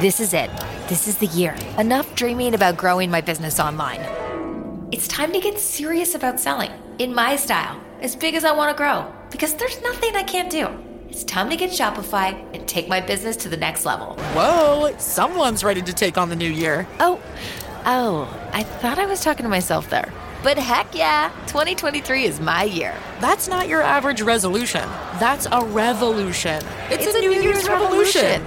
This is it. This is the year. Enough dreaming about growing my business online. It's time to get serious about selling in my style, as big as I want to grow, because there's nothing I can't do. It's time to get Shopify and take my business to the next level. Whoa, someone's ready to take on the new year. Oh, oh, I thought I was talking to myself there. But heck yeah, 2023 is my year. That's not your average resolution. That's a revolution. It's, a, New, Year's, revolution.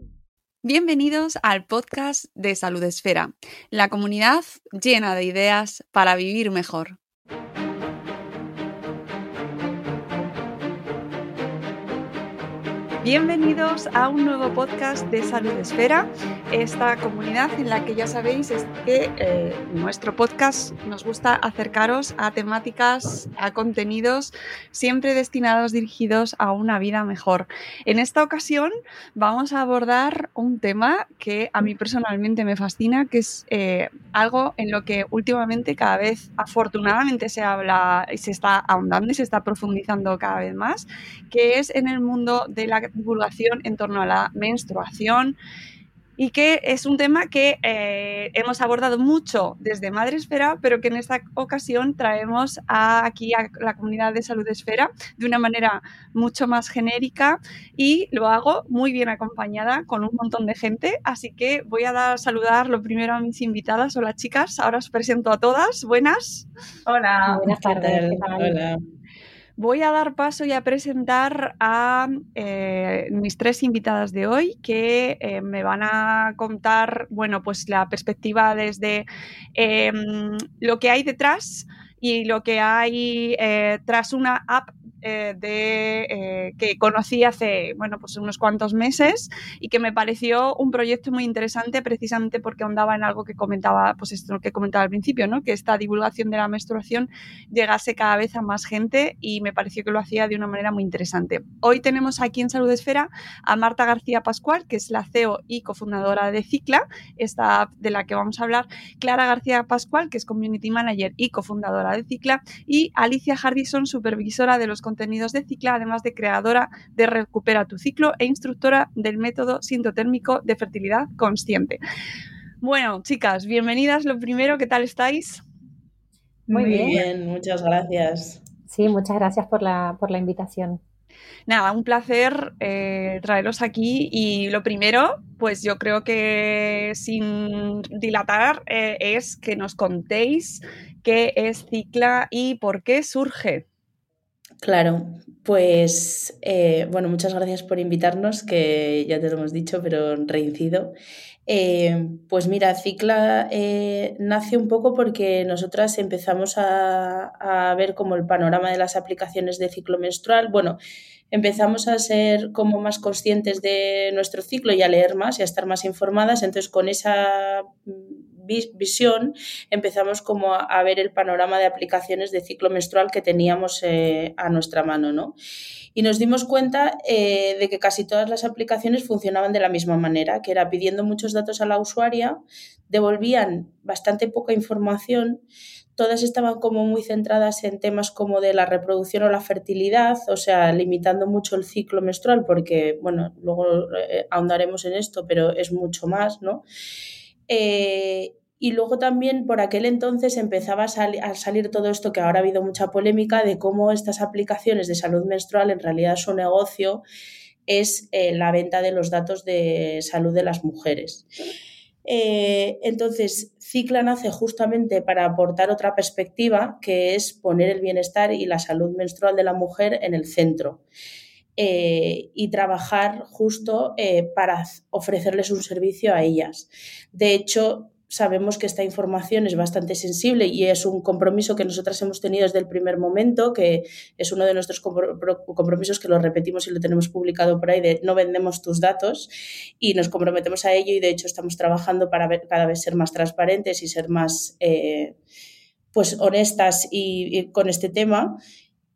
Bienvenidos al podcast de Salud Esfera, la comunidad llena de ideas para vivir mejor. Bienvenidos a un nuevo podcast de Salud Esfera, esta comunidad en la que ya sabéis es que eh, nuestro podcast nos gusta acercaros a temáticas, a contenidos siempre destinados, dirigidos a una vida mejor. En esta ocasión vamos a abordar un tema que a mí personalmente me fascina, que es eh, algo en lo que últimamente cada vez afortunadamente se habla y se está ahondando y se está profundizando cada vez más, que es en el mundo de la divulgación en torno a la menstruación y que es un tema que eh, hemos abordado mucho desde Madre Esfera, pero que en esta ocasión traemos aquí a la comunidad de Salud Esfera de una manera mucho más genérica y lo hago muy bien acompañada con un montón de gente, así que voy a dar saludar lo primero a mis invitadas. Hola chicas, ahora os presento a todas. Buenas. Hola. Buenas tardes. Hola. Voy a dar paso y a presentar a eh, mis tres invitadas de hoy que eh, me van a contar, bueno, pues la perspectiva desde em, lo que hay detrás y lo que hay eh, tras una app eh, de, eh, que conocí hace bueno, pues unos cuantos meses y que me pareció un proyecto muy interesante precisamente porque ahondaba en algo que comentaba, pues esto que comentaba al principio, ¿no? que esta divulgación de la menstruación llegase cada vez a más gente y me pareció que lo hacía de una manera muy interesante. Hoy tenemos aquí en Salud Esfera a Marta García Pascual, que es la CEO y cofundadora de Cicla, esta de la que vamos a hablar, Clara García Pascual, que es Community Manager y cofundadora de Cicla, y Alicia Hardison, supervisora de los contenidos de Cicla, además de creadora de Recupera tu ciclo e instructora del método sintotérmico de fertilidad consciente. Bueno, chicas, bienvenidas. Lo primero, ¿qué tal estáis? Muy, bien. muchas gracias. Sí, muchas gracias por la, por la invitación. Nada, un placer eh, traeros aquí y lo primero, pues yo creo que sin dilatar eh, es que nos contéis qué es Cicla y por qué surge. Claro, pues eh, bueno, muchas gracias por invitarnos, que ya te lo hemos dicho, pero reincido. Eh, pues mira, Cicla eh, nace un poco porque nosotras empezamos a, a, ver como el panorama de las aplicaciones de ciclo menstrual. Bueno, empezamos a ser como más conscientes de nuestro ciclo y a leer más y a estar más informadas. Entonces, con esa visión empezamos como a, ver el panorama de aplicaciones de ciclo menstrual que teníamos eh, a nuestra mano, ¿no? Y nos dimos cuenta eh, de que casi todas las aplicaciones funcionaban de la misma manera, que era pidiendo muchos datos a la usuaria, devolvían bastante poca información, todas estaban como muy centradas en temas como de la reproducción o la fertilidad, o sea, limitando mucho el ciclo menstrual, porque, bueno, luego eh, ahondaremos en esto, pero es mucho más, ¿no? Y luego también por aquel entonces empezaba a, salir todo esto que ahora ha habido mucha polémica de cómo estas aplicaciones de salud menstrual en realidad son negocio es eh, la venta de los datos de salud de las mujeres. Eh, entonces, Cicla nace justamente para aportar otra perspectiva, que es poner el bienestar y la salud menstrual de la mujer en el centro. Eh, y trabajar justo para ofrecerles un servicio a ellas. De hecho, sabemos que esta información es bastante sensible y es un compromiso que nosotras hemos tenido desde el primer momento, que es uno de nuestros compromisos que lo repetimos y lo tenemos publicado por ahí, de no vendemos tus datos y nos comprometemos a ello y de hecho estamos trabajando para cada vez ser más transparentes y ser más eh, pues honestas y, con este tema.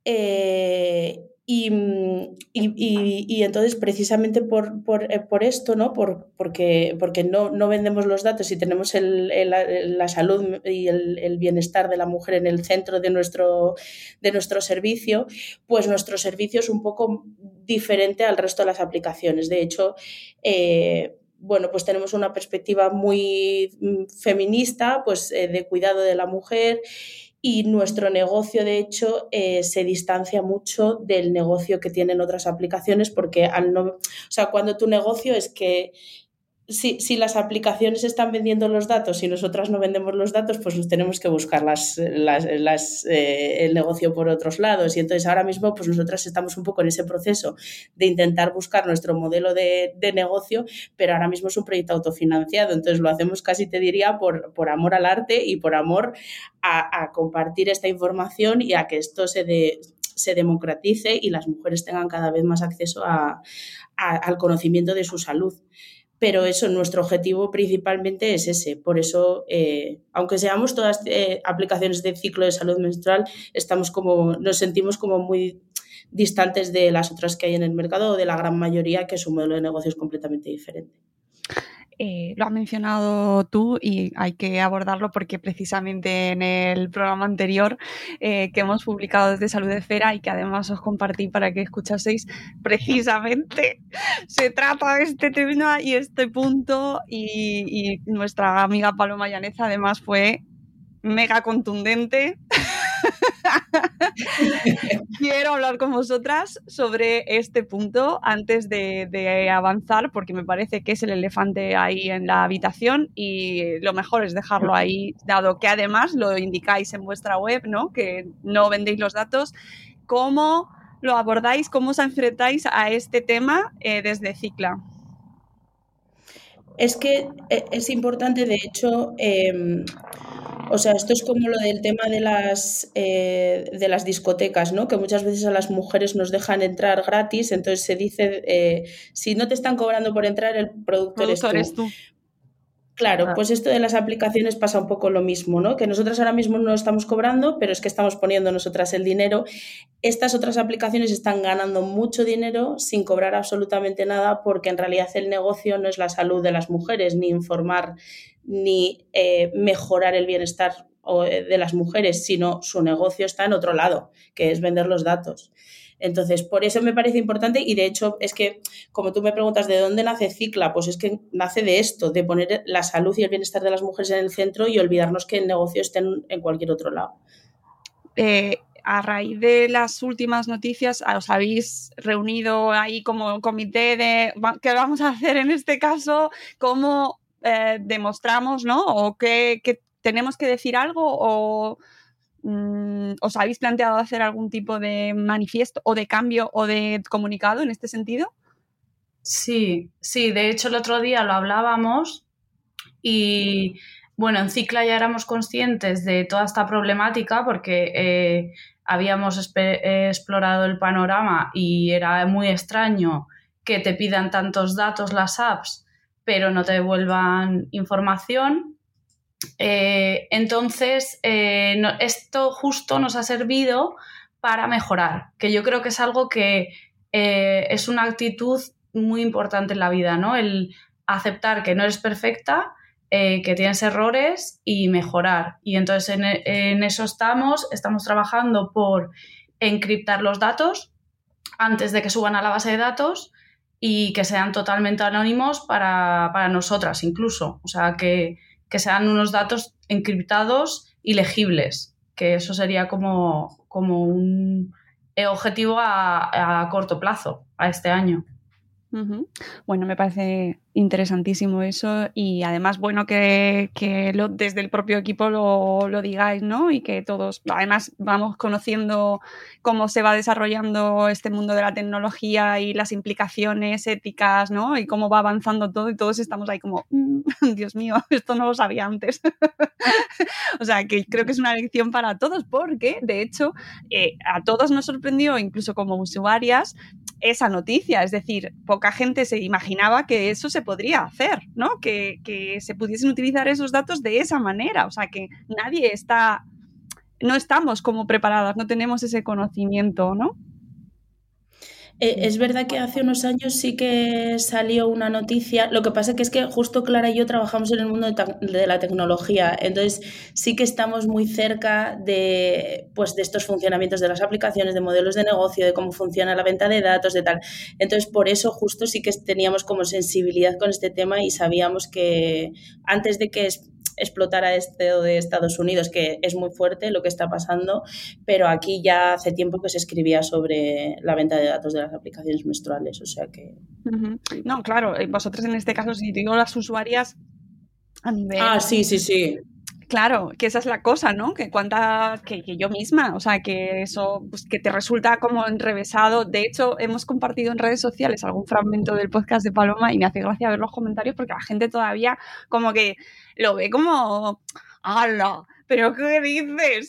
Eh, Mm, y, y, entonces, precisamente por, por, eh, por esto, ¿no? Por, porque, porque no, no, vendemos los datos y tenemos el, la salud y el, bienestar de la mujer en el centro de nuestro, de nuestro servicio, pues nuestro servicio es un poco diferente al resto de las aplicaciones. De hecho, eh, bueno, pues tenemos una perspectiva muy mm, feminista, pues eh, de cuidado de la mujer y nuestro negocio, de hecho, eh, se distancia mucho del negocio que tienen otras aplicaciones porque al no, o sea, cuando tu negocio es que si, si, las aplicaciones están vendiendo los datos y nosotras no vendemos los datos, pues nos tenemos que buscar las, las, eh, el negocio por otros lados. Y entonces ahora mismo, pues nosotras estamos un poco en ese proceso de intentar buscar nuestro modelo de, de negocio, pero ahora mismo es un proyecto autofinanciado. Entonces lo hacemos casi, te diría, por, por amor al arte y por amor a, a compartir esta información y a que esto se, de, se democratice y las mujeres tengan cada vez más acceso a, a, al conocimiento de su salud pero eso, nuestro objetivo principalmente es ese. Por eso, eh, aunque seamos todas eh, aplicaciones de ciclo de salud menstrual, estamos como, nos sentimos como muy distantes de las otras que hay en el mercado o de la gran mayoría que su modelo de negocio es completamente diferente. Eh, lo has mencionado tú y hay que abordarlo porque precisamente en el programa anterior eh, que hemos publicado desde Salud Esfera y que además os compartí para que escuchaseis, precisamente se trata de este tema y este punto y, nuestra amiga Paloma Llaneza además fue mega contundente Quiero hablar con vosotras sobre este punto antes de, avanzar, porque me parece que es el elefante ahí en la habitación y lo mejor es dejarlo ahí, dado que además lo indicáis en vuestra web, ¿no? Que no vendéis los datos. ¿Cómo lo abordáis? ¿Cómo os enfrentáis a este tema eh, desde Cicla? Es que eh, es importante, de hecho, em, o sea, esto es como lo del tema de las, eh, de las discotecas, ¿no? Que muchas veces a las mujeres nos dejan entrar gratis, entonces se dice, eh, si no te están cobrando por entrar, el productor, eres tú. Claro, pues esto de las aplicaciones pasa un poco lo mismo, ¿no? Que nosotras ahora mismo no estamos cobrando, pero es que estamos poniendo nosotras el dinero. Estas otras aplicaciones están ganando mucho dinero sin cobrar absolutamente nada porque en realidad el negocio no es la salud de las mujeres, ni informar, ni eh, mejorar el bienestar de las mujeres, sino su negocio está en otro lado, que es vender los datos. Entonces, por eso me parece importante y de hecho es que, como tú me preguntas de dónde nace Cicla, pues es que nace de esto, de poner la salud y el bienestar de las mujeres en el centro y olvidarnos que el negocio esté en, cualquier otro lado. Eh, a raíz de las últimas noticias, os habéis reunido ahí como comité de qué vamos a hacer en este caso, cómo eh, demostramos, ¿no? O qué, tenemos que decir algo o Mm, ¿Os habéis planteado hacer algún tipo de manifiesto o de cambio o de comunicado en este sentido? Sí, sí, de hecho el otro día lo hablábamos y bueno, en Cicla ya éramos conscientes de toda esta problemática porque eh, habíamos explorado el panorama y era muy extraño que te pidan tantos datos las apps pero no te devuelvan información eh, entonces, eh, esto justo nos ha servido para mejorar, que yo creo que es algo que eh, es una actitud muy importante en la vida, ¿no? El aceptar que no eres perfecta, que tienes errores y mejorar. Y entonces en, en, eso estamos, estamos trabajando por encriptar los datos antes de que suban a la base de datos y que sean totalmente anónimos para, para nosotras incluso. O sea, que, que sean unos datos encriptados y legibles, que eso sería como, como un objetivo a, corto plazo, a este año. Bueno, me parece interesantísimo eso y además bueno que, lo, desde el propio equipo lo, lo, digáis, ¿no? Y que todos, además vamos conociendo cómo se va desarrollando este mundo de la tecnología y las implicaciones éticas, ¿no? Y cómo va avanzando todo y todos estamos ahí como, mm, Dios mío, esto no lo sabía antes. o sea, que creo que es una lección para todos porque, de hecho, eh, a todos nos sorprendió, incluso como usuarias, esa noticia. Es decir, poca gente se imaginaba que eso se podría hacer, ¿no? Que, que se pudiesen utilizar esos datos de esa manera. O sea, que nadie está, no estamos como preparadas, no tenemos ese conocimiento, ¿no? Eh, es verdad que hace unos años sí que salió una noticia, lo que pasa que es que justo Clara y yo trabajamos en el mundo de, la tecnología, entonces sí que estamos muy cerca de, pues, de estos funcionamientos de las aplicaciones, de modelos de negocio, de cómo funciona la venta de datos, de tal. Entonces por eso justo sí que teníamos como sensibilidad con este tema y sabíamos que antes de que explotara este de Estados Unidos, que es muy fuerte lo que está pasando, pero aquí ya hace tiempo que se escribía sobre la venta de datos de las aplicaciones menstruales, o sea que... No, claro, eh, vosotros en este caso, si digo las usuarias a nivel... Ah, sí, sí, sí. Claro, que esa es la cosa, ¿no? Que cuánta, que, yo misma, o sea, que eso, pues que te resulta como enrevesado. De hecho, hemos compartido en redes sociales algún fragmento del podcast de Paloma y me hace gracia ver los comentarios porque la gente todavía como que lo ve como, ¡hala! ¿Pero qué dices?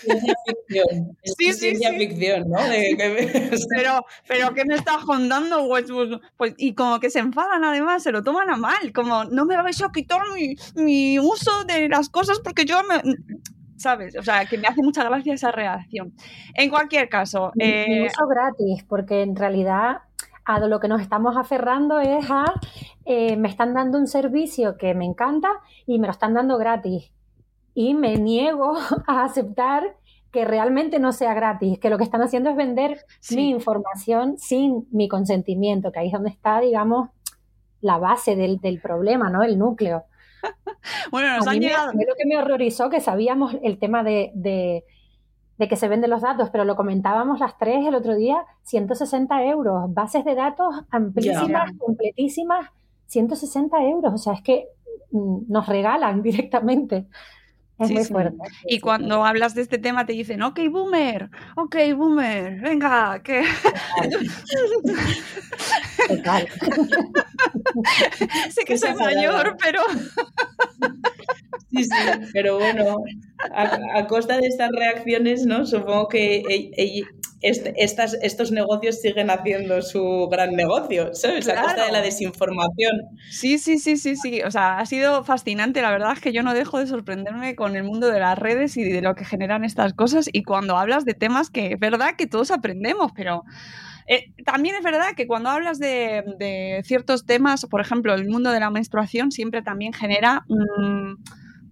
Ciencia ficción. sí, ciencia ficción, ¿no? pero, pero ¿qué me estás contando, Westwood? Pues, y como que se enfadan además, se lo toman a mal, como no me vais a quitar mi, mi uso de las cosas porque yo me... ¿Sabes? O sea, que me hace mucha gracia esa reacción. En cualquier caso... Eh... uso gratis, porque en realidad a lo que nos estamos aferrando es a eh, me están dando un servicio que me encanta y me lo están dando gratis y me niego a aceptar que realmente no sea gratis, que lo que están haciendo es vender mi información sin mi consentimiento, que ahí es donde está, digamos, la base del, problema, ¿no? El núcleo. bueno, nos han llegado. lo que me horrorizó, que sabíamos el tema de, de, que se venden los datos, pero lo comentábamos las tres el otro día, 160 euros, bases de datos amplísimas, completísimas, 160 euros, o sea, es que mm, nos regalan directamente. Es muy fuerte. Y cuando hablas de este tema te dicen, ok, boomer, ok, boomer, venga, que... Total. sé que soy mayor, pero... sí, sí, pero bueno, a, costa de estas reacciones, ¿no? Supongo que estas, estos negocios siguen haciendo su gran negocio, ¿sabes? A costa de la desinformación. Sí, sí, sí, sí, sí. O sea, ha sido fascinante. La verdad es que yo no dejo de sorprenderme con el mundo de las redes y de lo que generan estas cosas. Y cuando hablas de temas que es verdad que todos aprendemos, pero eh, también es verdad que cuando hablas de, ciertos temas, por ejemplo, el mundo de la menstruación siempre también genera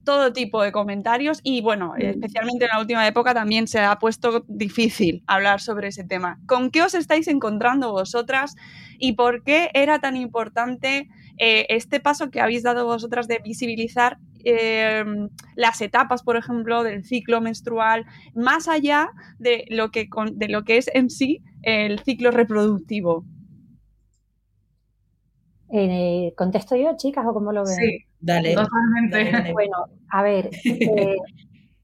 todo tipo de comentarios y bueno, especialmente en la última época también se ha puesto difícil hablar sobre ese tema. ¿Con qué os estáis encontrando vosotras y por qué era tan importante eh, este paso que habéis dado vosotras de visibilizar eh, las etapas, por ejemplo, del ciclo menstrual, más allá de lo que, de lo que es en sí el ciclo reproductivo? Eh, ¿Contesto yo, chicas, o cómo lo ven? Sí, dale. Totalmente. Bueno, a ver, eh,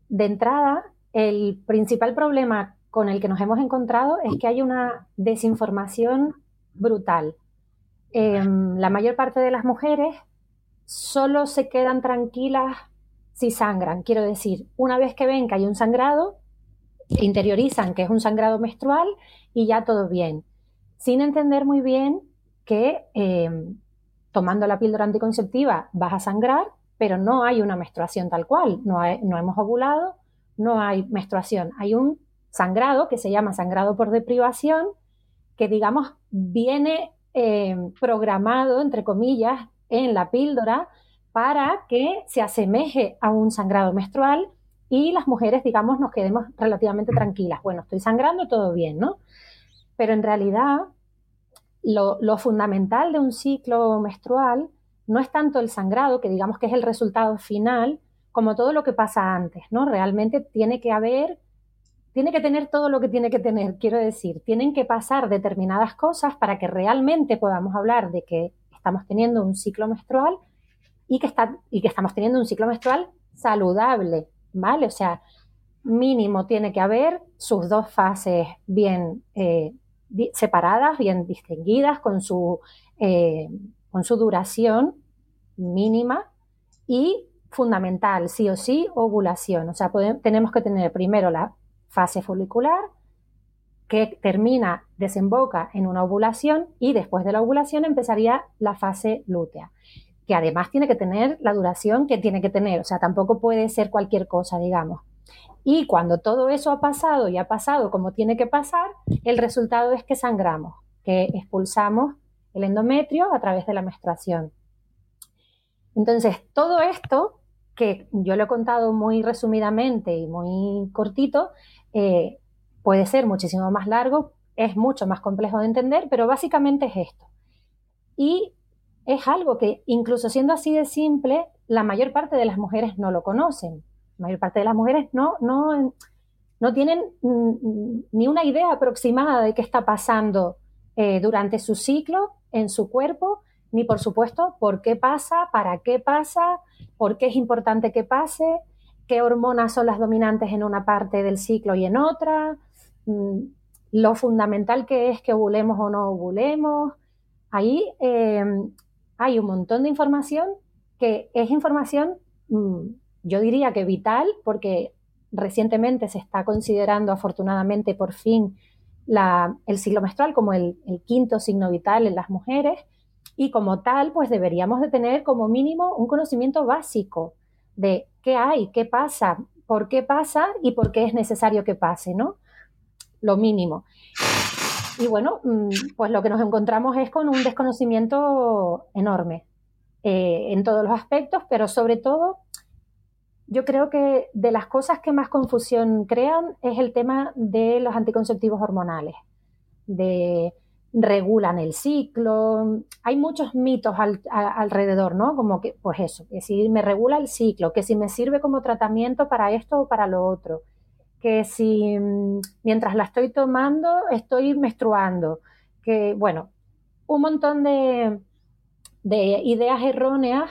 de entrada, el principal problema con el que nos hemos encontrado es que hay una desinformación brutal. Em, la mayor parte de las mujeres solo se quedan tranquilas si sangran. Quiero decir, una vez que ven que hay un sangrado, interiorizan que es un sangrado menstrual y ya todo bien, sin entender muy bien que em, tomando la píldora anticonceptiva vas a sangrar, pero no hay una menstruación tal cual, no, no hemos ovulado, no hay menstruación, hay un sangrado que se llama sangrado por deprivación, que digamos viene em, programado, entre comillas, en la píldora para que se asemeje a un sangrado menstrual y las mujeres, digamos, nos quedemos relativamente tranquilas. Bueno, estoy sangrando, todo bien, ¿no? Pero en realidad lo, fundamental de un ciclo menstrual no es tanto el sangrado, que digamos que es el resultado final, como todo lo que pasa antes, ¿no? Realmente tiene que haber tiene que tener todo lo que tiene que tener, quiero decir, tienen que pasar determinadas cosas para que realmente podamos hablar de que estamos teniendo un ciclo menstrual y que, está, y que estamos teniendo un ciclo menstrual saludable, ¿vale? O sea, mínimo tiene que haber sus dos fases bien eh, separadas, bien distinguidas, con su, eh, con su duración mínima y fundamental, sí o sí, ovulación. O sea, tenemos que tener primero la fase folicular, que termina, desemboca en una ovulación y después de la ovulación empezaría la fase lútea, que además tiene que tener la duración que tiene que tener, o sea, tampoco puede ser cualquier cosa, digamos. Y cuando todo eso ha pasado y ha pasado como tiene que pasar, el resultado es que sangramos, que expulsamos el endometrio a través de la menstruación. Entonces, todo esto, que yo lo he contado muy resumidamente y muy cortito, eh, puede ser muchísimo más largo, es mucho más complejo de entender, pero básicamente es esto. Y es algo que, incluso siendo así de simple, la mayor parte de las mujeres no lo conocen la mayor parte de las mujeres no, no, no tienen ni una idea aproximada de qué está pasando eh, durante su ciclo en su cuerpo, ni por supuesto por qué pasa, para qué pasa, por qué es importante que pase, qué hormonas son las dominantes en una parte del ciclo y en otra, mm, lo fundamental que es que ovulemos o no ovulemos. Ahí em, hay un montón de información que es información mm, yo diría que vital, porque recientemente se está considerando afortunadamente por fin el siglo menstrual como el, quinto signo vital en las mujeres y como tal pues deberíamos de tener como mínimo un conocimiento básico de qué hay, qué pasa, por qué pasa y por qué es necesario que pase, ¿no? Lo mínimo. Y bueno, mm, pues lo que nos encontramos es con un desconocimiento enorme eh, en todos los aspectos, pero sobre todo yo creo que de las cosas que más confusión crean es el tema de los anticonceptivos hormonales, de regulan el ciclo. Hay muchos mitos alrededor, ¿no? Como que, pues eso, que si me regula el ciclo, que si me sirve como tratamiento para esto o para lo otro, que si mm, mientras la estoy tomando estoy menstruando, que, bueno, un montón de, de ideas erróneas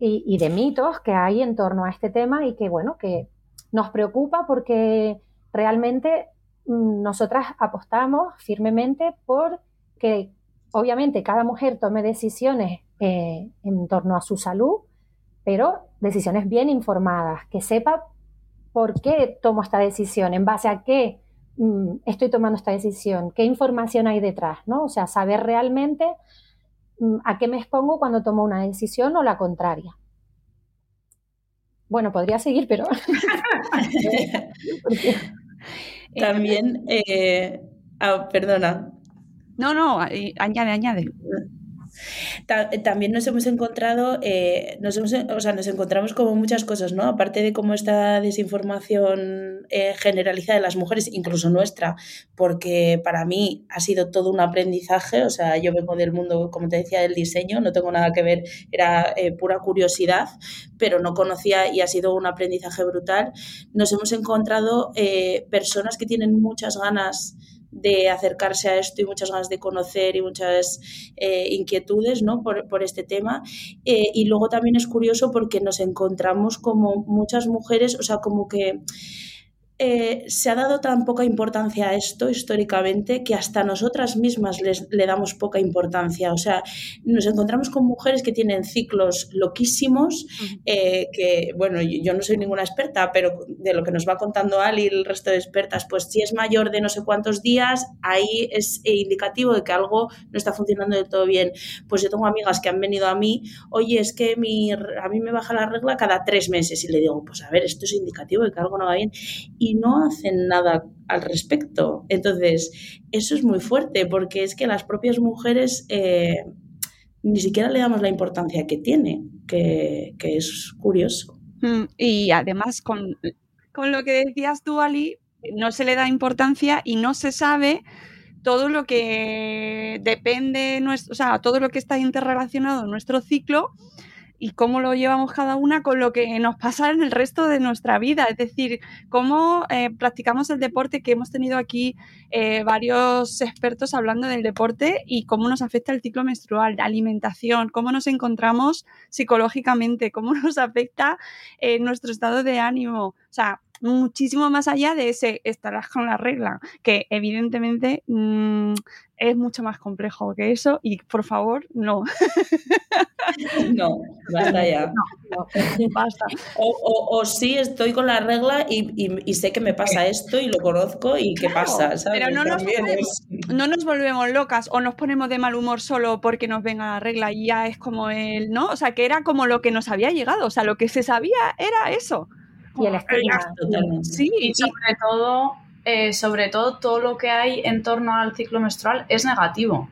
y, de mitos que hay en torno a este tema y que, bueno, que nos preocupa porque realmente mm, nosotras apostamos firmemente por que, obviamente, cada mujer tome decisiones eh, en torno a su salud, pero decisiones bien informadas, que sepa por qué tomo esta decisión, en base a qué mm, estoy tomando esta decisión, qué información hay detrás, ¿no? O sea, saber realmente a qué me expongo cuando tomo una decisión o la contraria. Bueno, podría seguir, pero... También, eh, ah, perdona. No, no, añade, añade. También nos hemos encontrado, eh, nos hemos, o sea, nos encontramos como muchas cosas, ¿no? Aparte de cómo esta desinformación eh, generalizada de las mujeres, incluso nuestra, porque para mí ha sido todo un aprendizaje, o sea, yo vengo del mundo, como te decía, del diseño, no tengo nada que ver, era eh, pura curiosidad, pero no conocía y ha sido un aprendizaje brutal. Nos hemos encontrado personas que tienen muchas ganas de acercarse a esto y muchas ganas de conocer y muchas eh, inquietudes ¿no? por, por, este tema. Eh, y luego también es curioso porque nos encontramos como muchas mujeres, o sea, como que eh, se ha dado tan poca importancia a esto históricamente que hasta nosotras mismas les, le damos poca importancia. O sea, nos encontramos con mujeres que tienen ciclos loquísimos, eh, que, bueno, yo no soy ninguna experta, pero de lo que nos va contando Ali y el resto de expertas, pues si es mayor de no sé cuántos días, ahí es indicativo de que algo no está funcionando del todo bien. Pues yo tengo amigas que han venido a mí, oye, es que mi, a mí me baja la regla cada tres meses y le digo, pues a ver, esto es indicativo de que algo no va bien. Y y no hacen nada al respecto. Entonces, eso es muy fuerte porque es que las propias mujeres eh, ni siquiera le damos la importancia que tiene, que, es curioso. Mm, y además, con, lo que decías tú, Ali, no se le da importancia y no se sabe todo lo que depende, nuestro, o sea, todo lo que está interrelacionado en nuestro ciclo y cómo lo llevamos cada una con lo que nos pasa en el resto de nuestra vida. Es decir, cómo eh, practicamos el deporte, que hemos tenido aquí eh, varios expertos hablando del deporte y cómo nos afecta el ciclo menstrual, la alimentación, cómo nos encontramos psicológicamente, cómo nos afecta eh, nuestro estado de ánimo. O sea, muchísimo más allá de ese estarás con la regla, que evidentemente mm, es mucho más complejo que eso y por favor, no. No, basta ya. basta. O, sí estoy con la regla y, sé que me pasa esto y lo conozco y qué pasa, Pero no nos, no nos, volvemos locas o nos ponemos de mal humor solo porque nos venga la regla y ya es como el, ¿no? O sea, que era como lo que nos había llegado, o sea, lo que se sabía era eso. Y el estigma. Sí, y sobre todo, eh, sobre todo todo lo que hay en torno al ciclo menstrual es negativo.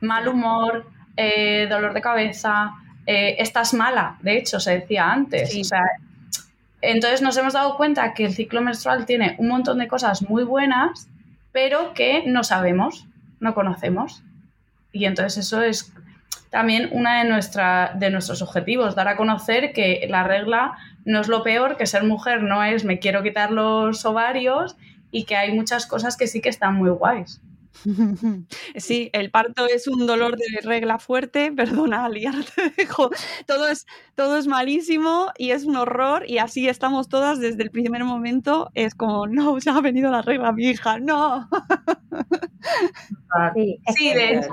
Mal humor, eh, dolor de cabeza, eh, estás mala, de hecho, se decía antes. entonces nos hemos dado cuenta que el ciclo menstrual tiene un montón de cosas muy buenas, pero que no sabemos, no conocemos. Y entonces eso es también uno de, nuestra, de nuestros objetivos, dar a conocer que la regla no es lo peor, que ser mujer no es me quiero quitar los ovarios y que hay muchas cosas que sí que están muy guays. Sí, el parto es un dolor de regla fuerte, perdona, te dejo. Todo es, todo es malísimo y es un horror y así estamos todas desde el primer momento. Es como, no, se ha venido la regla, mi hija, no. Sí, de hecho.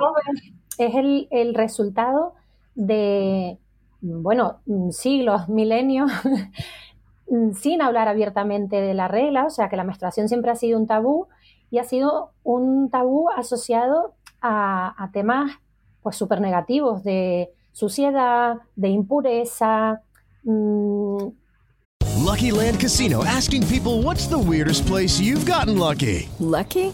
Es el, el resultado de, bueno, siglos, milenios, sin hablar abiertamente de la regla, o sea que la menstruación siempre ha sido un tabú y ha sido un tabú asociado a, temas pues súper negativos de suciedad, de impureza. Mm. Lucky Land Casino asking people what's the weirdest place you've gotten lucky. Lucky?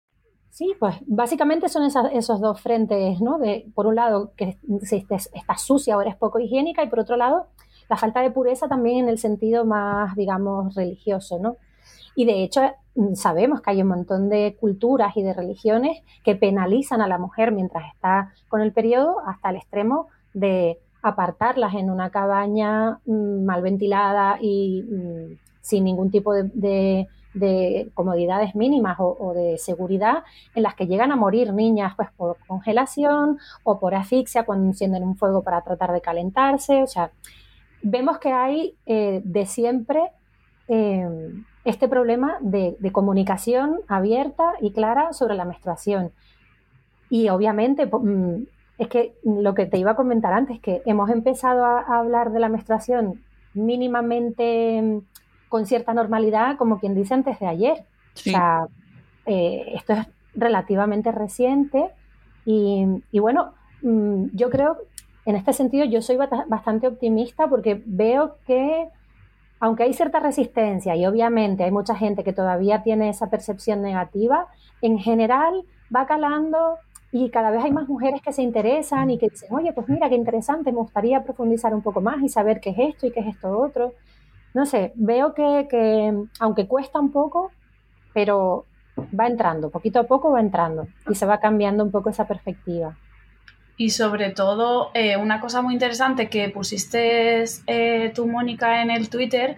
Sí, pues básicamente son esas, esos dos frentes, ¿no? De, por un lado, que si estás sucia o eres poco higiénica, y por otro lado, la falta de pureza también en el sentido más, digamos, religioso, ¿no? Y de hecho mm, sabemos que hay un montón de culturas y de religiones que penalizan a la mujer mientras está con el periodo hasta el extremo de apartarlas en una cabaña mm, mal ventilada y mm, sin ningún tipo de, comodidades mínimas o, de seguridad en las que llegan a morir niñas pues por congelación o por asfixia cuando encienden un fuego para tratar de calentarse. O sea, vemos que hay eh, de siempre eh, este problema de, comunicación abierta y clara sobre la menstruación. Y obviamente, mm, es que lo que te iba a comentar antes, que hemos empezado a, hablar de la menstruación mínimamente mm, con cierta normalidad, como quien dice antes de ayer. O sea, eh, esto es relativamente reciente y, y bueno, mm, yo creo en este sentido yo soy bastante optimista porque veo que aunque hay cierta resistencia y obviamente hay mucha gente que todavía tiene esa percepción negativa, en general va calando y cada vez hay más mujeres que se interesan y que dicen, oye, pues mira, qué interesante, me gustaría profundizar un poco más y saber qué es esto y qué es esto otro. No sé, veo que, que aunque cuesta un poco, pero va entrando, poquito a poco va entrando y se va cambiando un poco esa perspectiva. Y sobre todo, eh, una cosa muy interesante que pusiste eh, tú, Mónica, en el Twitter,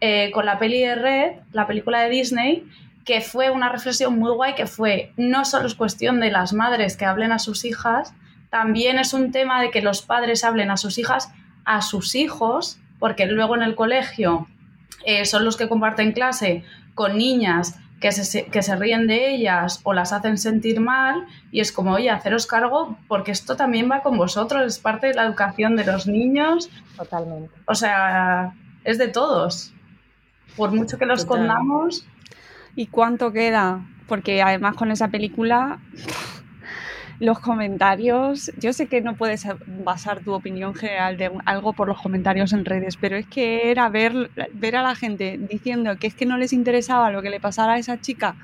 eh, con la peli de Red, la película de Disney, que fue una reflexión muy guay, que fue, no solo es cuestión de las madres que hablen a sus hijas, también es un tema de que los padres hablen a sus hijas, a sus hijos, porque luego en el colegio son los que comparten clase con niñas que se, que se ríen de ellas o las hacen sentir mal y es como, oye, haceros cargo porque esto también va con vosotros, es parte de la educación de los niños. Totalmente. O sea, es de todos. Por mucho que los escondamos. ¿Y cuánto queda? Porque además con esa película los comentarios, yo sé que no puedes basar tu opinión general de algo por los comentarios en redes, pero es que era ver, ver a la gente diciendo que es que no les interesaba lo que le pasara a esa chica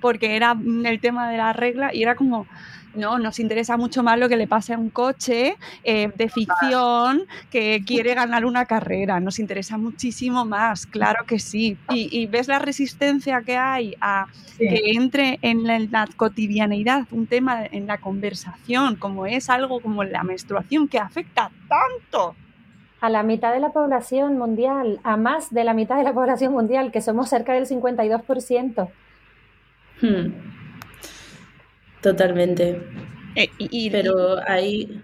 porque era el tema de la regla y era como, no, nos interesa mucho más lo que le pase a un coche eh, de ficción que quiere ganar una carrera. Nos interesa muchísimo más, claro que sí. Y, ves la resistencia que hay a que entre en la, cotidianeidad un tema en la conversación, como es algo como la menstruación que afecta tanto a la mitad de la población mundial, a más de la mitad de la población mundial, que somos cerca del 52%. Hmm. Totalmente. Eh, y, Pero ahí...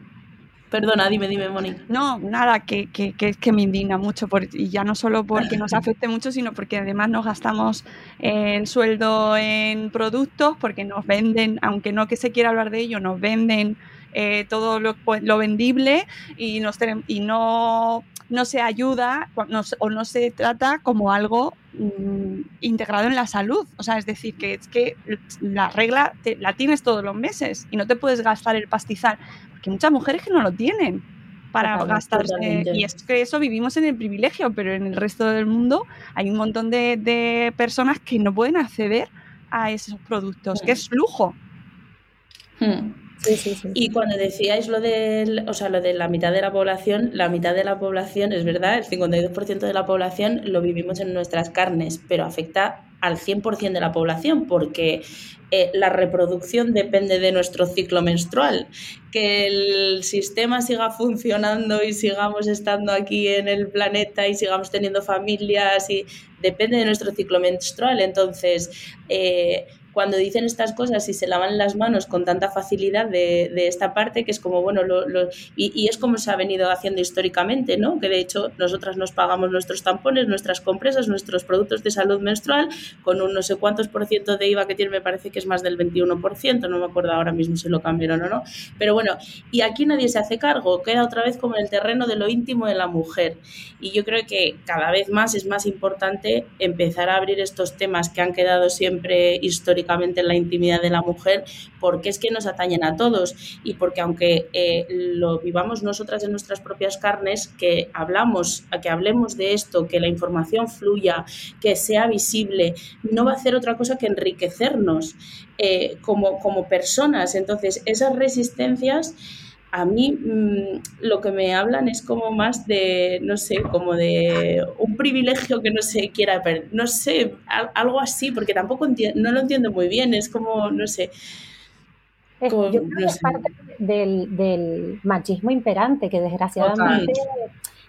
Perdona, dime, dime, Moni. No, nada, que, que, que, me indigna mucho, por, y ya no solo porque nos afecte mucho, sino porque además nos gastamos el sueldo en productos, porque nos venden, aunque no que se quiera hablar de ello, nos venden eh, todo lo, pues, lo, vendible y, nos, y no, no se ayuda o no se trata como algo mm, integrado en la salud. O sea, es decir, que es que la regla la tienes todos los meses y no te puedes gastar el pastizal, porque muchas mujeres que no lo tienen para gastarse. Y es que eso vivimos en el privilegio, pero en el resto del mundo hay un montón de, personas que no pueden acceder a esos productos, que es lujo. Hmm. Y cuando decíais lo de, o sea, lo de la mitad de la población, la mitad de la población, es verdad, el 52% de la población lo vivimos en nuestras carnes, pero afecta al 100% de la población porque eh, la reproducción depende de nuestro ciclo menstrual. Que el sistema siga funcionando y sigamos estando aquí en el planeta y sigamos teniendo familias y depende de nuestro ciclo menstrual. Entonces, eh, cuando dicen estas cosas y se lavan las manos con tanta facilidad de, esta parte, que es como, bueno, lo, y, es como se ha venido haciendo históricamente, ¿no? Que de hecho nosotras nos pagamos nuestros tampones, nuestras compresas, nuestros productos de salud menstrual con un no sé cuántos por ciento de IVA que tiene, me parece que es más del 21%, no me acuerdo ahora mismo si lo cambiaron o no. Pero bueno, y aquí nadie se hace cargo, queda otra vez como en el terreno de lo íntimo de la mujer. Y yo creo que cada vez más es más importante empezar a abrir estos temas que han quedado siempre históricamente en la intimidad de la mujer, porque es que nos atañen a todos y porque aunque eh, lo vivamos nosotras en nuestras propias carnes, que hablamos, que hablemos de esto, que la información fluya, que sea visible, no va a hacer otra cosa que enriquecernos eh, como, como personas. Entonces, esas resistencias a mí mm, lo que me hablan es como más de, no sé, como de un privilegio que no se quiera perder, no sé, algo así, porque tampoco no lo entiendo muy bien, es como, no sé. yo creo que es parte del, machismo imperante, que desgraciadamente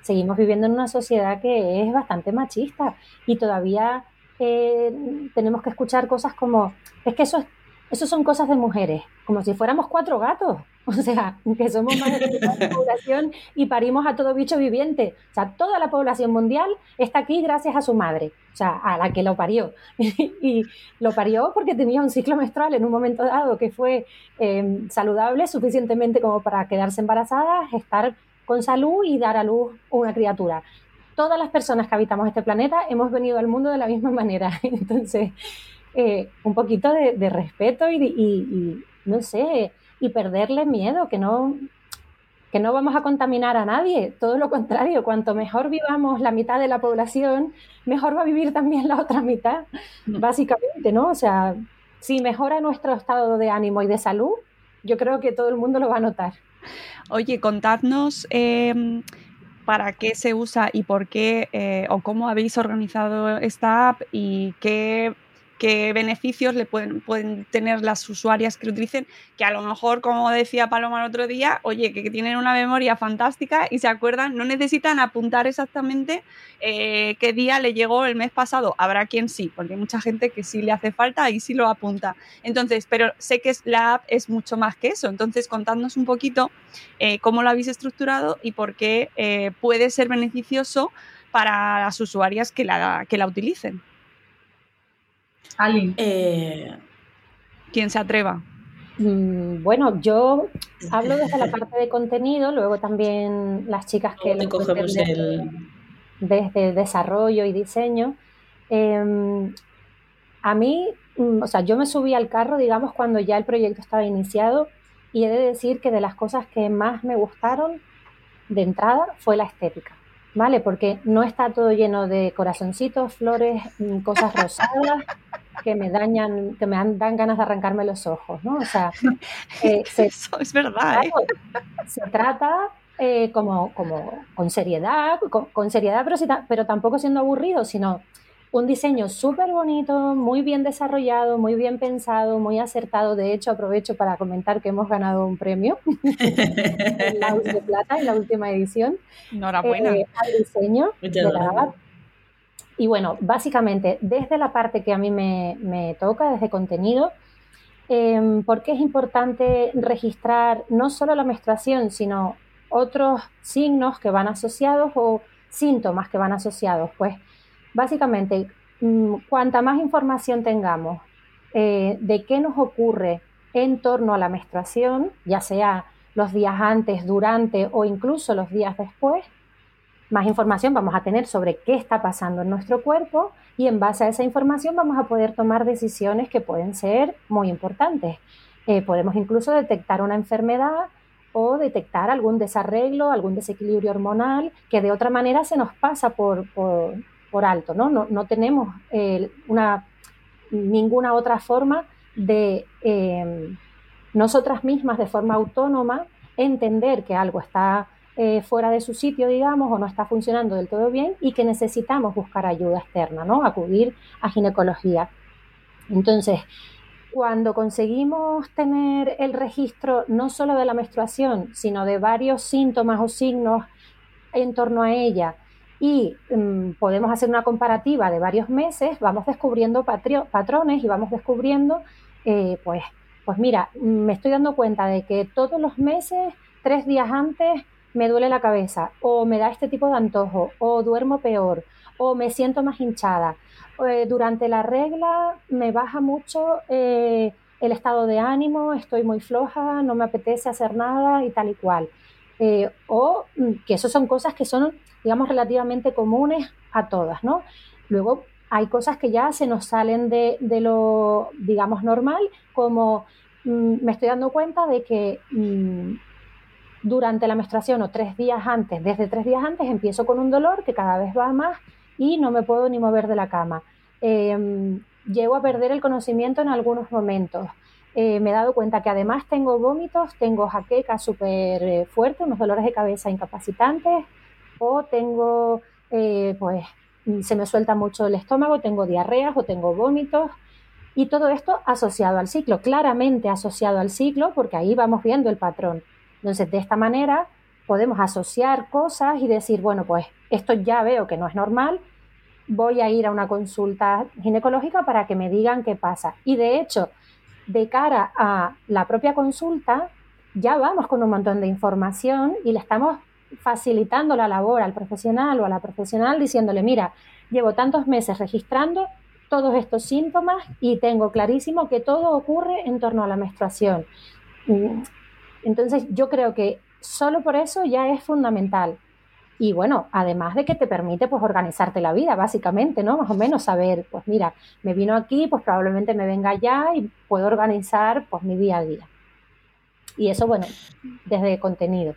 seguimos viviendo en una sociedad que es bastante machista y todavía eh, tenemos que escuchar cosas como, es que eso es eso son cosas de mujeres, como si fuéramos cuatro gatos. O sea, que somos más de la población y parimos a todo bicho viviente. O sea, toda la población mundial está aquí gracias a su madre, o sea, a la que lo parió. y lo parió porque tenía un ciclo menstrual en un momento dado que fue em, saludable suficientemente como para quedarse embarazada, estar con salud y dar a luz una criatura. Todas las personas que habitamos este planeta hemos venido al mundo de la misma manera. Entonces, eh, un poquito de, respeto y, no sé, y perderle miedo, que no, que no vamos a contaminar a nadie, todo lo contrario, cuanto mejor vivamos la mitad de la población, mejor va a vivir también la otra mitad, mm. básicamente, ¿no? O sea, si mejora nuestro estado de ánimo y de salud, yo creo que todo el mundo lo va a notar. Oye, contadnos em, para qué se usa y por qué eh, o cómo habéis organizado esta app y qué qué beneficios le pueden, pueden tener las usuarias que lo utilicen, que a lo mejor, como decía Paloma el otro día, oye, que, tienen una memoria fantástica y se acuerdan, no necesitan apuntar exactamente eh, qué día le llegó el mes pasado. Habrá quien sí, porque hay mucha gente que sí le hace falta y sí lo apunta. Entonces, pero sé que la app es mucho más que eso. Entonces, contadnos un poquito eh, cómo lo habéis estructurado y por qué eh, puede ser beneficioso para las usuarias que la, que la utilicen. Ali. Eh, ¿Quién se atreva? Mm, bueno, yo hablo desde la parte de contenido, luego también las chicas que lo cogemos el... desde desarrollo y diseño. Em, a mí, mm, o sea, yo me subí al carro, digamos, cuando ya el proyecto estaba iniciado y he de decir que de las cosas que más me gustaron de entrada fue la estética, ¿vale? Porque no está todo lleno de corazoncitos, flores, mm, cosas rosadas que me dañan, que me dan ganas de arrancarme los ojos, ¿no? O sea, eh, eso es verdad. ¿eh? Se trata eh, como, como con seriedad, con, seriedad, pero, pero tampoco siendo aburrido, sino un diseño súper bonito, muy bien desarrollado, muy bien pensado, muy acertado. De hecho, aprovecho para comentar que hemos ganado un premio en la de Plata en la última edición. Enhorabuena. Eh, al diseño de la Y bueno, básicamente, desde la parte que a mí me, toca, desde contenido, eh, ¿por qué es importante registrar no solo la menstruación, sino otros signos que van asociados o síntomas que van asociados? Pues Básicamente, mm, cuanta más información tengamos eh, de qué nos ocurre en torno a la menstruación, ya sea los días antes, durante o incluso los días después, más información vamos a tener sobre qué está pasando en nuestro cuerpo y en base a esa información vamos a poder tomar decisiones que pueden ser muy importantes. Eh, podemos incluso detectar una enfermedad o detectar algún desarreglo, algún desequilibrio hormonal que de otra manera se nos pasa por, por alto, ¿no? No, tenemos eh, una, ninguna otra forma de eh, nosotras mismas de forma autónoma entender que algo está eh, fuera de su sitio, digamos, o no está funcionando del todo bien y que necesitamos buscar ayuda externa, ¿no? Acudir a ginecología. Entonces, cuando conseguimos tener el registro no solo de la menstruación, sino de varios síntomas o signos en torno a ella, y mm, podemos hacer una comparativa de varios meses, vamos descubriendo patrones y vamos descubriendo, eh, pues, pues mira, me estoy dando cuenta de que todos los meses, tres días antes, me duele la cabeza, o me da este tipo de antojo, o duermo peor, o me siento más hinchada. Eh, durante la regla me baja mucho eh, el estado de ánimo, estoy muy floja, no me apetece hacer nada y tal y cual. O mm, que eso son cosas que son digamos, relativamente comunes a todas, ¿no? Luego hay cosas que ya se nos salen de, lo, digamos, normal, como mm, me estoy dando cuenta de que mm, durante la menstruación o tres días antes, desde tres días antes, empiezo con un dolor que cada vez va más y no me puedo ni mover de la cama. Em, llego a perder el conocimiento en algunos momentos. Eh, me he dado cuenta que además tengo vómitos, tengo jaqueca súper eh, fuerte, unos dolores de cabeza incapacitantes, o tengo, eh, pues, se me suelta mucho el estómago, tengo diarreas o tengo vómitos. Y todo esto asociado al ciclo, claramente asociado al ciclo, porque ahí vamos viendo el patrón. Entonces, de esta manera podemos asociar cosas y decir, bueno, pues esto ya veo que no es normal, voy a ir a una consulta ginecológica para que me digan qué pasa. Y de hecho, de cara a la propia consulta, ya vamos con un montón de información y le estamos facilitando la labor al profesional o a la profesional diciéndole, mira, llevo tantos meses registrando todos estos síntomas y tengo clarísimo que todo ocurre en torno a la menstruación. Mm, entonces yo creo que solo por eso ya es fundamental. Y bueno, además de que te permite pues organizarte la vida, básicamente, ¿no? Más o menos saber, pues mira, me vino aquí, pues probablemente me venga ya y puedo organizar pues mi día a día. Y eso, bueno, desde contenido.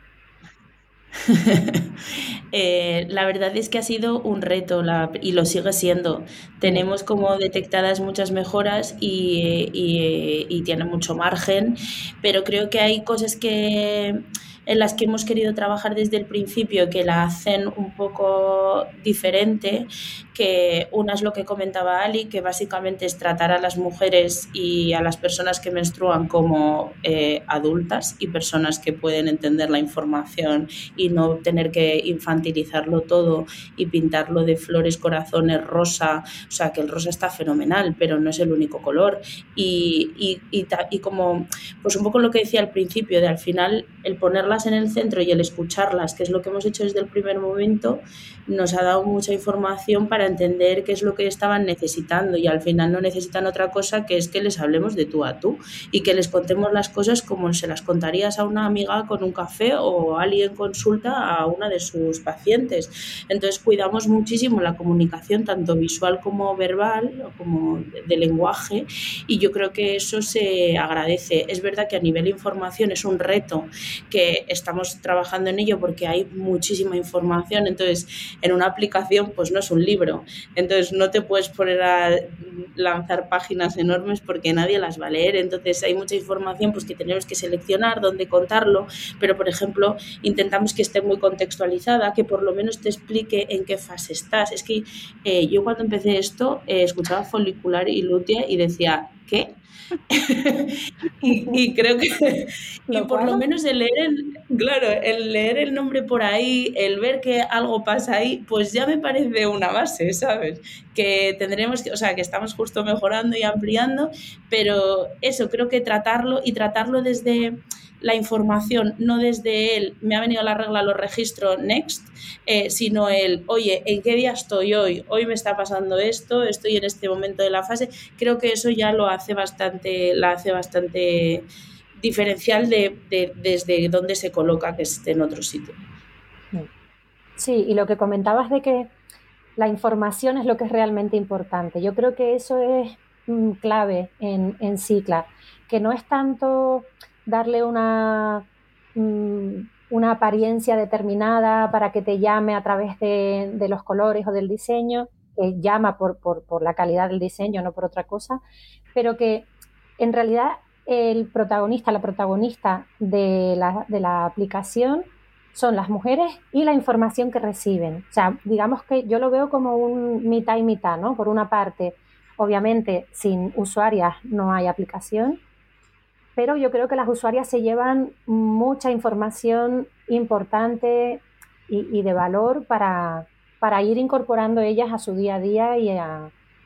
Eh, la verdad es que ha sido un reto y lo sigue siendo. Tenemos como detectadas muchas mejoras y, y tiene mucho margen, pero creo que hay cosas que en las que hemos querido trabajar desde el principio que la hacen un poco diferente, que una es lo que comentaba Ali, que básicamente es tratar a las mujeres y a las personas que menstruan como eh, adultas y personas que pueden entender la información y no tener que infantilizarlo todo y pintarlo de flores, corazones, rosa, o sea que el rosa está fenomenal, pero no es el único color. Y, y, y, y como, pues un poco lo que decía al principio, de al final el poner ponerlas en el centro y el escucharlas, que es lo que hemos hecho desde el primer momento, nos ha dado mucha información para entender qué es lo que estaban necesitando y al final no necesitan otra cosa que es que les hablemos de tú a tú y que les contemos las cosas como se las contarías a una amiga con un café o alguien consulta a una de sus pacientes. Entonces cuidamos muchísimo la comunicación tanto visual como verbal como de lenguaje y yo creo que eso se agradece. Es verdad que a nivel información es un reto que estamos trabajando en ello porque hay muchísima información, entonces en una aplicación pues no es un libro, entonces no te puedes poner a lanzar páginas enormes porque nadie las va a leer, entonces hay mucha información pues que tenemos que seleccionar dónde contarlo, pero por ejemplo intentamos que esté muy contextualizada, que por lo menos te explique en qué fase estás. Es que eh, yo cuando empecé esto eh, escuchaba folicular y lutea y decía, ¿qué? y, creo que y por lo menos el leer el, claro, el leer el nombre por ahí, el ver que algo pasa ahí, pues ya me parece una base, ¿sabes? Que tendremos que, o sea, que estamos justo mejorando y ampliando, pero eso, creo que tratarlo y tratarlo desde la información, no desde él, me ha venido la regla, lo registro next, eh, sino el, oye, ¿en qué día estoy hoy? Hoy me está pasando esto, estoy en este momento de la fase. Creo que eso ya lo hace bastante, la hace bastante diferencial de, desde dónde se coloca que esté en otro sitio. Sí, y lo que comentabas de que la información es lo que es realmente importante. Yo creo que eso es mm, clave en, en Cicla, que no es tanto darle una, mm, una apariencia determinada para que te llame a través de, los colores o del diseño, que llama por, la calidad del diseño, no por otra cosa, pero que en realidad el protagonista, la protagonista de la, de la aplicación son las mujeres y la información que reciben. O sea, digamos que yo lo veo como un mitad y mitad, ¿no? Por una parte, obviamente, sin usuarias no hay aplicación, pero yo creo que las usuarias se llevan mucha información importante y, de valor para, para, ir incorporando ellas a su día a día y,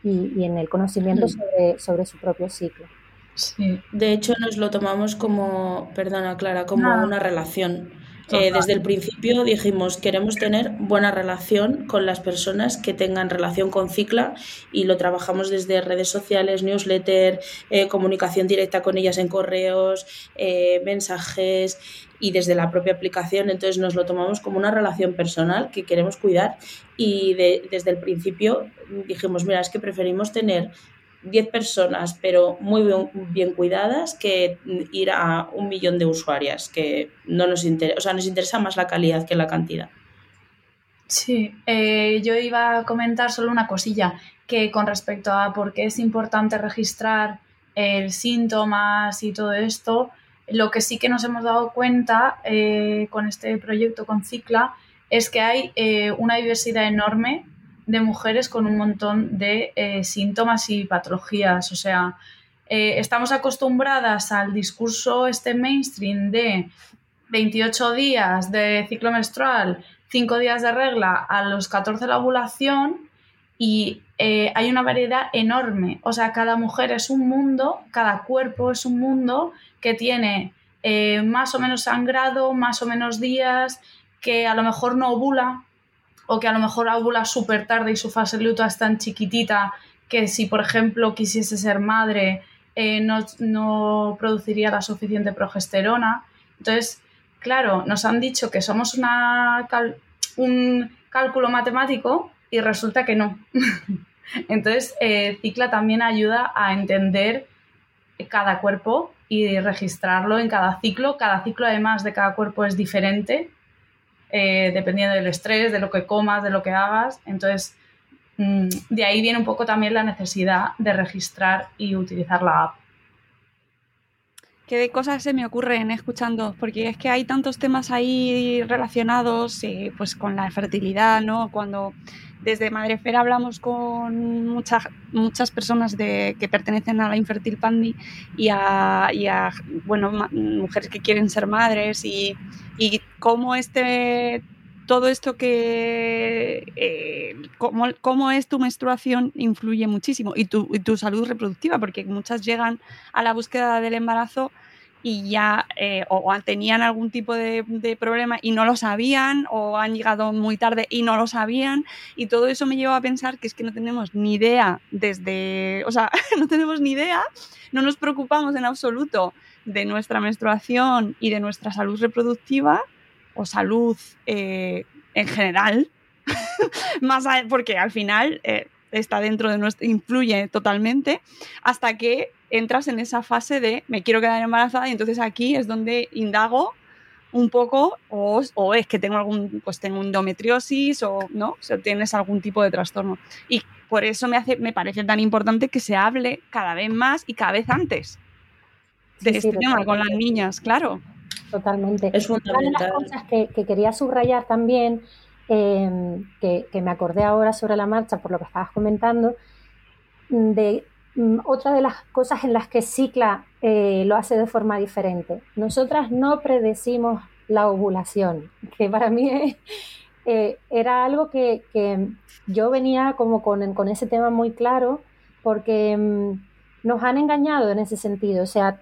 y, en el conocimiento sobre, sobre, su propio ciclo. Sí, de hecho nos lo tomamos como, perdona Clara, como una relación. Eh, desde el principio dijimos queremos tener buena relación con las personas que tengan relación con Cicla y lo trabajamos desde redes sociales, newsletter, eh, comunicación directa con ellas en correos, eh, mensajes y desde la propia aplicación. Entonces nos lo tomamos como una relación personal que queremos cuidar y desde el principio dijimos, mira, es que preferimos tener 10 personas, pero muy bien, cuidadas, que ir a un millón de usuarias, que no nos interesa, o sea, nos interesa más la calidad que la cantidad. Sí, eh, yo iba a comentar solo una cosilla, que con respecto a por qué es importante registrar el síntomas y todo esto, lo que sí que nos hemos dado cuenta eh, con este proyecto con Cicla es que hay eh, una diversidad enorme de mujeres con un montón de eh, síntomas y patologías. O sea, eh, estamos acostumbradas al discurso este mainstream de 28 días de ciclo menstrual, 5 días de regla, a los 14 la ovulación y eh, hay una variedad enorme. O sea, cada mujer es un mundo, cada cuerpo es un mundo que tiene más o menos sangrado, más o menos días, que a lo mejor no ovula, o que a lo mejor ovula súper tarde y su fase luta es tan chiquitita que si, por ejemplo, quisiese ser madre, eh, no, produciría la suficiente progesterona. Entonces, claro, nos han dicho que somos un cálculo matemático y resulta que no. Entonces, eh, Cicla también ayuda a entender cada cuerpo y registrarlo en cada ciclo. Cada ciclo, además de cada cuerpo, es diferente eh, dependiendo del estrés, de lo que comas, de lo que hagas. Entonces, mm, de ahí viene un poco también la necesidad de registrar y utilizar la app. ¿Qué de cosas se me ocurren escuchando? Porque es que hay tantos temas ahí relacionados eh, pues con la fertilidad, ¿no? Cuando desde Madrefera hablamos con muchas muchas personas de, que pertenecen a la Infertil Pandi y a, bueno, mujeres que quieren ser madres y, y cómo este todo esto que eh, cómo, es tu menstruación influye muchísimo y tu, y tu, salud reproductiva porque muchas llegan a la búsqueda del embarazo y ya eh, o, tenían algún tipo de, problema y no lo sabían o han llegado muy tarde y no lo sabían y todo eso me lleva a pensar que es que no tenemos ni idea desde, o sea, no tenemos ni idea, no nos preocupamos en absoluto de nuestra menstruación y de nuestra salud reproductiva o salud eh, en general, más porque al final eh, está dentro de nuestro, influye totalmente, hasta que entras en esa fase de me quiero quedar embarazada y entonces aquí es donde indago un poco o, o, es que tengo algún pues tengo endometriosis o no o tienes algún tipo de trastorno. Y por eso me hace me parece tan importante que se hable cada vez más y cada vez antes de este tema con las niñas claro totalmente es fundamental una de las cosas que, quería subrayar también em, que, que me acordé ahora sobre la marcha por lo que estabas comentando de Mm, otra de las cosas en las que Cicla eh, lo hace de forma diferente. Nosotras no predecimos la ovulación, que para mí eh, era algo que, yo venía como con, ese tema muy claro, porque mm, nos han engañado en ese sentido. O sea,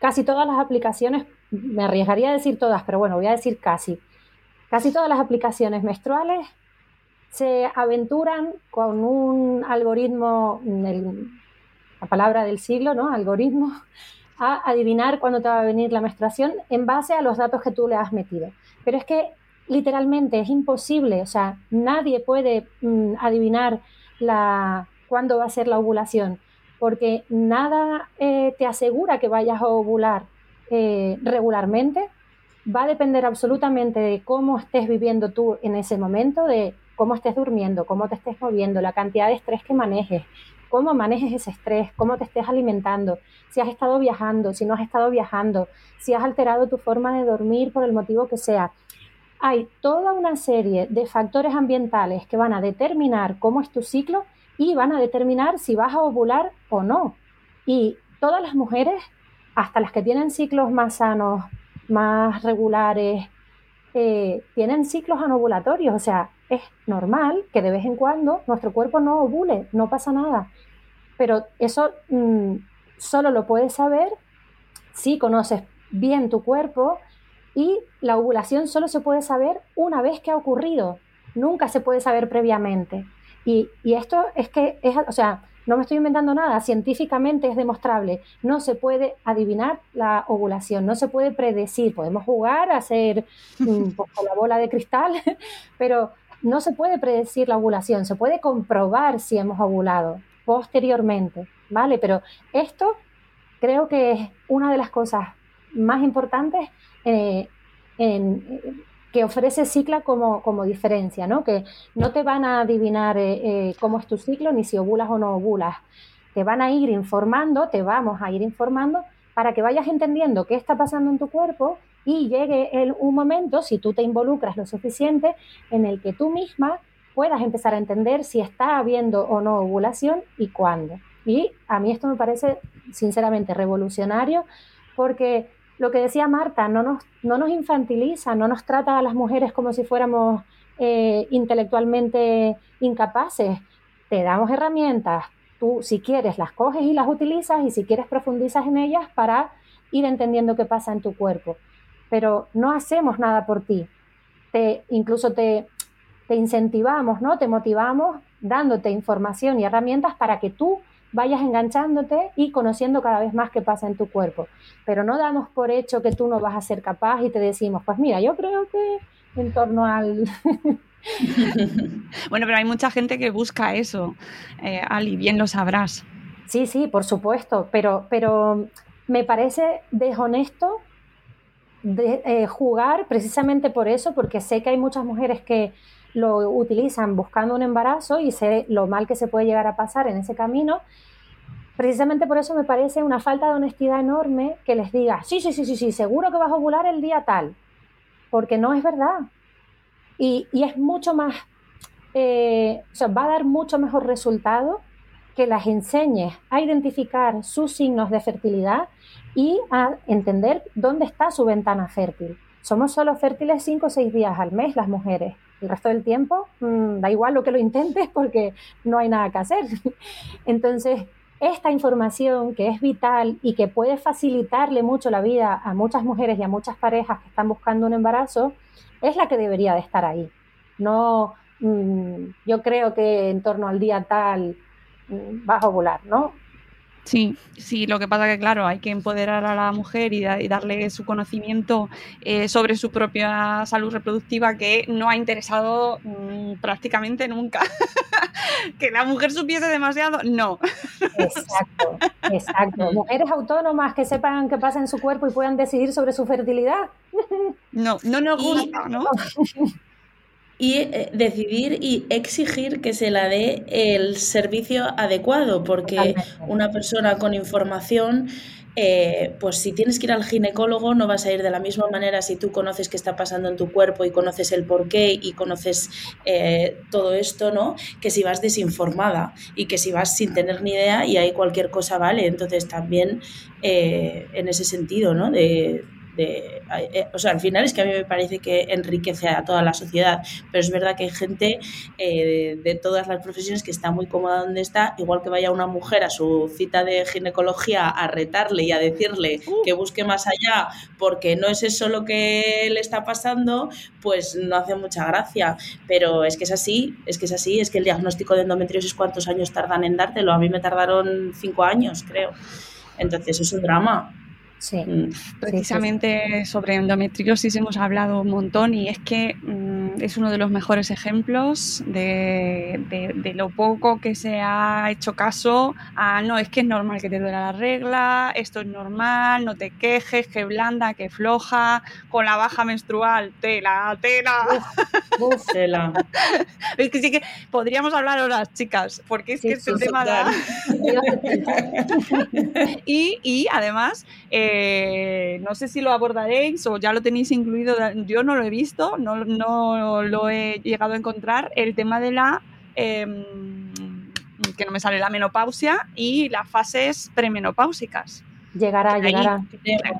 casi todas las aplicaciones, me arriesgaría a decir todas, pero bueno, voy a decir casi. Casi todas las aplicaciones menstruales se aventuran con un algoritmo, la palabra del siglo, ¿no? Algoritmo, a adivinar cuándo te va a venir la menstruación en base a los datos que tú le has metido. Pero es que literalmente es imposible, o sea, nadie puede mm, adivinar la, cuándo va a ser la ovulación, porque nada eh, te asegura que vayas a ovular eh, regularmente. Va a depender absolutamente de cómo estés viviendo tú en ese momento, de cómo estés durmiendo, cómo te estés moviendo, la cantidad de estrés que manejes, cómo manejes ese estrés, cómo te estés alimentando, si has estado viajando, si no has estado viajando, si has alterado tu forma de dormir por el motivo que sea. Hay toda una serie de factores ambientales que van a determinar cómo es tu ciclo y van a determinar si vas a ovular o no. Y todas las mujeres, hasta las que tienen ciclos más sanos, más regulares, eh, tienen ciclos anovulatorios, o sea, es normal que de vez en cuando nuestro cuerpo no ovule, no pasa nada. Pero eso mm, solo lo puedes saber si conoces bien tu cuerpo y la ovulación solo se puede saber una vez que ha ocurrido, nunca se puede saber previamente. Y, esto es que, es, o sea, no me estoy inventando nada, científicamente es demostrable. No se puede adivinar la ovulación, no se puede predecir. Podemos jugar, hacer mm, pues, con la bola de cristal, pero no se puede predecir la ovulación, se puede comprobar si hemos ovulado posteriormente, ¿vale? Pero esto creo que es una de las cosas más importantes eh, que ofrece Cicla como, como, diferencia, ¿no? Que no te van a adivinar eh, eh, cómo es tu ciclo ni si ovulas o no ovulas. Te van a ir informando, te vamos a ir informando para que vayas entendiendo qué está pasando en tu cuerpo y llegue el, un momento, si tú te involucras lo suficiente, en el que tú misma puedas empezar a entender si está habiendo o no ovulación y cuándo. Y a mí esto me parece sinceramente revolucionario porque lo que decía Marta, no nos, no nos infantiliza, no nos trata a las mujeres como si fuéramos eh, intelectualmente incapaces. Te damos herramientas, tú si quieres las coges y las utilizas y si quieres profundizas en ellas para ir entendiendo qué pasa en tu cuerpo. Pero no hacemos nada por ti. Te, incluso te, te incentivamos, ¿no? Te motivamos dándote información y herramientas para que tú vayas enganchándote y conociendo cada vez más qué pasa en tu cuerpo. Pero no damos por hecho que tú no vas a ser capaz y te decimos, pues mira, yo creo que en torno al... bueno, pero hay mucha gente que busca eso, eh, Ali, bien lo sabrás. Sí, sí, por supuesto, pero, pero me parece deshonesto de, eh, jugar precisamente por eso, porque sé que hay muchas mujeres que lo utilizan buscando un embarazo y sé lo mal que se puede llegar a pasar en ese camino. Precisamente por eso me parece una falta de honestidad enorme que les diga, sí, sí, sí, sí, sí, seguro que vas a ovular el día tal, porque no es verdad. Y, es mucho más, eh, va a dar mucho mejor resultado que las enseñes a identificar sus signos de fertilidad y a entender dónde está su ventana fértil. Somos solo fértiles 5 o 6 días al mes las mujeres. El resto del tiempo mm, da igual lo que lo intentes porque no hay nada que hacer. Entonces, esta información que es vital y que puede facilitarle mucho la vida a muchas mujeres y a muchas parejas que están buscando un embarazo, es la que debería de estar ahí. No, mm, yo creo que en torno al día tal mm, vas a volar, ¿no? Sí, sí, lo que pasa que claro, hay que empoderar a la mujer y, darle su conocimiento eh, sobre su propia salud reproductiva que no ha interesado mm, prácticamente nunca. que la mujer supiese demasiado, no. Exacto, exacto. Mujeres autónomas que sepan qué pasa en su cuerpo y puedan decidir sobre su fertilidad. No, no nos gusta, ¿no? y eh, decidir y exigir que se la dé el servicio adecuado, porque una persona con información, eh, pues si tienes que ir al ginecólogo no vas a ir de la misma manera si tú conoces qué está pasando en tu cuerpo y conoces el porqué y conoces eh, todo esto, ¿no? Que si vas desinformada y que si vas sin tener ni idea y ahí cualquier cosa vale. Entonces también en ese sentido, ¿no? De, eh, o sea, al final es que a mí me parece que enriquece a toda la sociedad, pero es verdad que hay gente eh, de, todas las profesiones que está muy cómoda donde está, igual que vaya una mujer a su cita de ginecología a retarle y a decirle que busque más allá porque no es eso lo que le está pasando, pues no hace mucha gracia, pero es que es así, es que es así, es que el diagnóstico de endometriosis cuántos años tardan en dártelo, a mí me tardaron cinco años, creo. Entonces es un drama. Sí. Mm, precisamente sobre endometriosis hemos hablado un montón y es que mm, es uno de los mejores ejemplos de, de, lo poco que se ha hecho caso a no, es que es normal que te duela la regla, esto es normal, no te quejes, que blanda, que floja, con la baja menstrual, tela, tela. Uf, tela. es que sí que podríamos hablar horas, chicas, porque es que este tema da... y, y además... Eh, eh, no sé si lo abordaréis o ya lo tenéis incluido, yo no lo he visto, no, no lo he llegado a encontrar, el tema de la... Em, que no me sale la menopausia y las fases premenopáusicas. Llegará, llegará.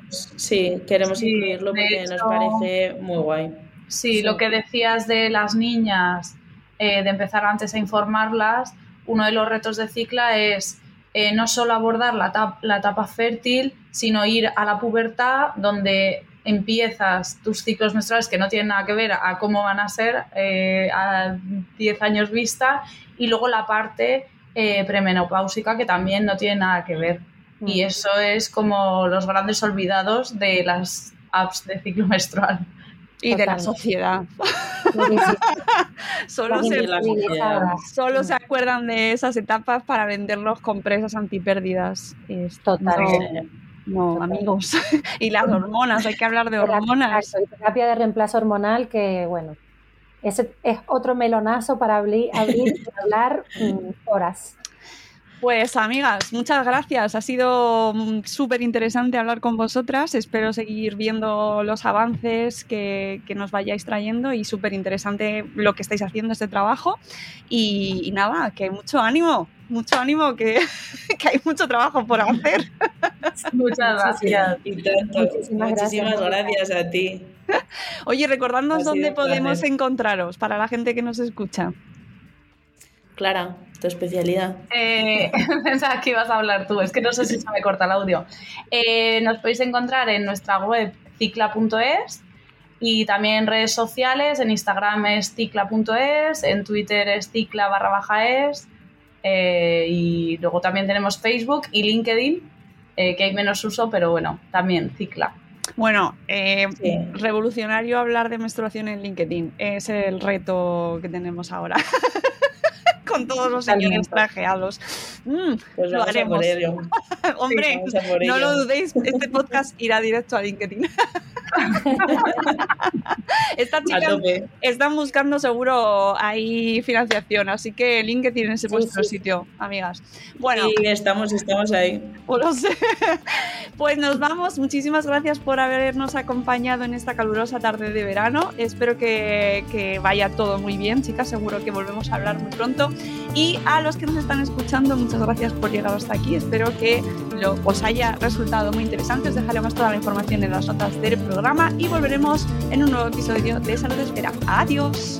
sí, queremos incluirlo porque nos parece muy guay. Sí, lo que decías de las niñas, eh, de empezar antes a informarlas, uno de los retos de Cicla es eh, no solo abordar la, la etapa fértil, sino ir a la pubertad donde empiezas tus ciclos menstruales que no tienen nada que ver a cómo van a ser eh, a 10 años vista y luego la parte eh, premenopáusica que también no tiene nada que ver. Y mm. eso es como los grandes olvidados de las apps de ciclo menstrual. Y de la sociedad. solo, se, solo se acuerdan de esas etapas para venderlos con presas antipérdidas. Totalmente. No, amigos. y las hormonas, hay que hablar de hormonas. y terapia de reemplazo hormonal que, bueno, ese es otro melonazo para abrir, abrir hablar mm, horas. Pues amigas, muchas gracias. Ha sido mm, súper interesante hablar con vosotras. Espero seguir viendo los avances que, nos vayáis trayendo y súper interesante lo que estáis haciendo este trabajo. Y, nada, que mucho ánimo, mucho ánimo, que, hay mucho trabajo por hacer. Muchas gracias. Muchísimas, gracias. a ti. Oye, recordadnos dónde podemos encontraros para la gente que nos escucha. Clara, tu especialidad. Eh, pensaba que ibas a hablar tú, es que no sé si se me corta el audio. Eh, nos podéis encontrar en nuestra web cicla.es y también en redes sociales, en Instagram es cicla.es, en Twitter es cicla barra baja es eh, y luego también tenemos Facebook y LinkedIn, que hay menos uso, pero bueno, también cicla. Bueno, revolucionario hablar de menstruación en LinkedIn. Es el reto que tenemos ahora. con todos los señores trajeados. Mm, pues lo haremos. Hombre, no lo dudéis, este podcast irá directo a LinkedIn. Estas chicas están buscando seguro ahí financiación, así que LinkedIn es vuestro sitio, amigas. Bueno, estamos, estamos ahí. Pues, pues nos vamos. Muchísimas gracias por habernos acompañado en esta calurosa tarde de verano. Espero que, que vaya todo muy bien, chicas. Seguro que volvemos a hablar muy pronto. Y a los que nos están escuchando, muchas gracias por llegar hasta aquí. Espero que lo, os haya resultado muy interesante. Os dejaremos toda la información en las notas del programa y volveremos en un nuevo episodio de Salud Espera. Adiós.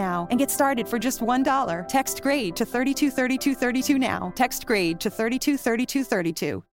now and get started for just $1. Text grade to 323232 now. Text grade to 323232.